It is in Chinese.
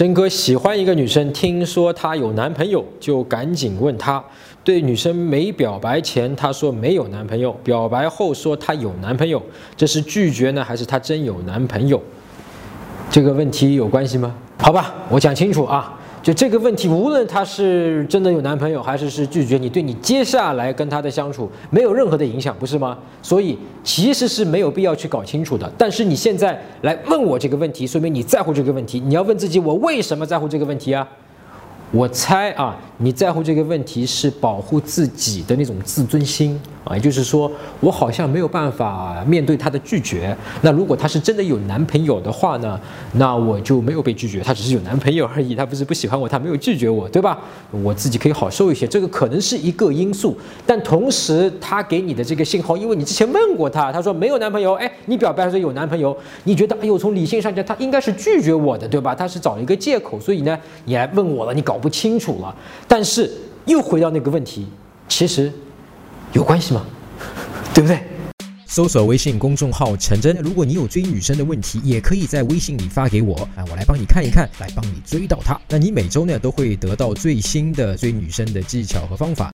真哥喜欢一个女生，听说她有男朋友，就赶紧问她。对女生没表白前，她说没有男朋友；表白后说她有男朋友，这是拒绝呢，还是她真有男朋友？这个问题有关系吗？好吧，我讲清楚啊。就这个问题，无论她是真的有男朋友，还是是拒绝你，对你接下来跟她的相处没有任何的影响，不是吗？所以其实是没有必要去搞清楚的。但是你现在来问我这个问题，说明你在乎这个问题。你要问自己，我为什么在乎这个问题啊？我猜啊，你在乎这个问题是保护自己的那种自尊心啊，也就是说，我好像没有办法面对他的拒绝。那如果他是真的有男朋友的话呢，那我就没有被拒绝，他只是有男朋友而已，他不是不喜欢我，他没有拒绝我，对吧？我自己可以好受一些，这个可能是一个因素。但同时，他给你的这个信号，因为你之前问过他，他说没有男朋友，哎，你表白说有男朋友，你觉得哎呦，从理性上讲，他应该是拒绝我的，对吧？他是找一个借口，所以呢，你来问我了，你搞。不清楚了，但是又回到那个问题，其实有关系吗？对不对？搜索微信公众号陈真，如果你有追女生的问题，也可以在微信里发给我啊，我来帮你看一看，来帮你追到她。那你每周呢都会得到最新的追女生的技巧和方法。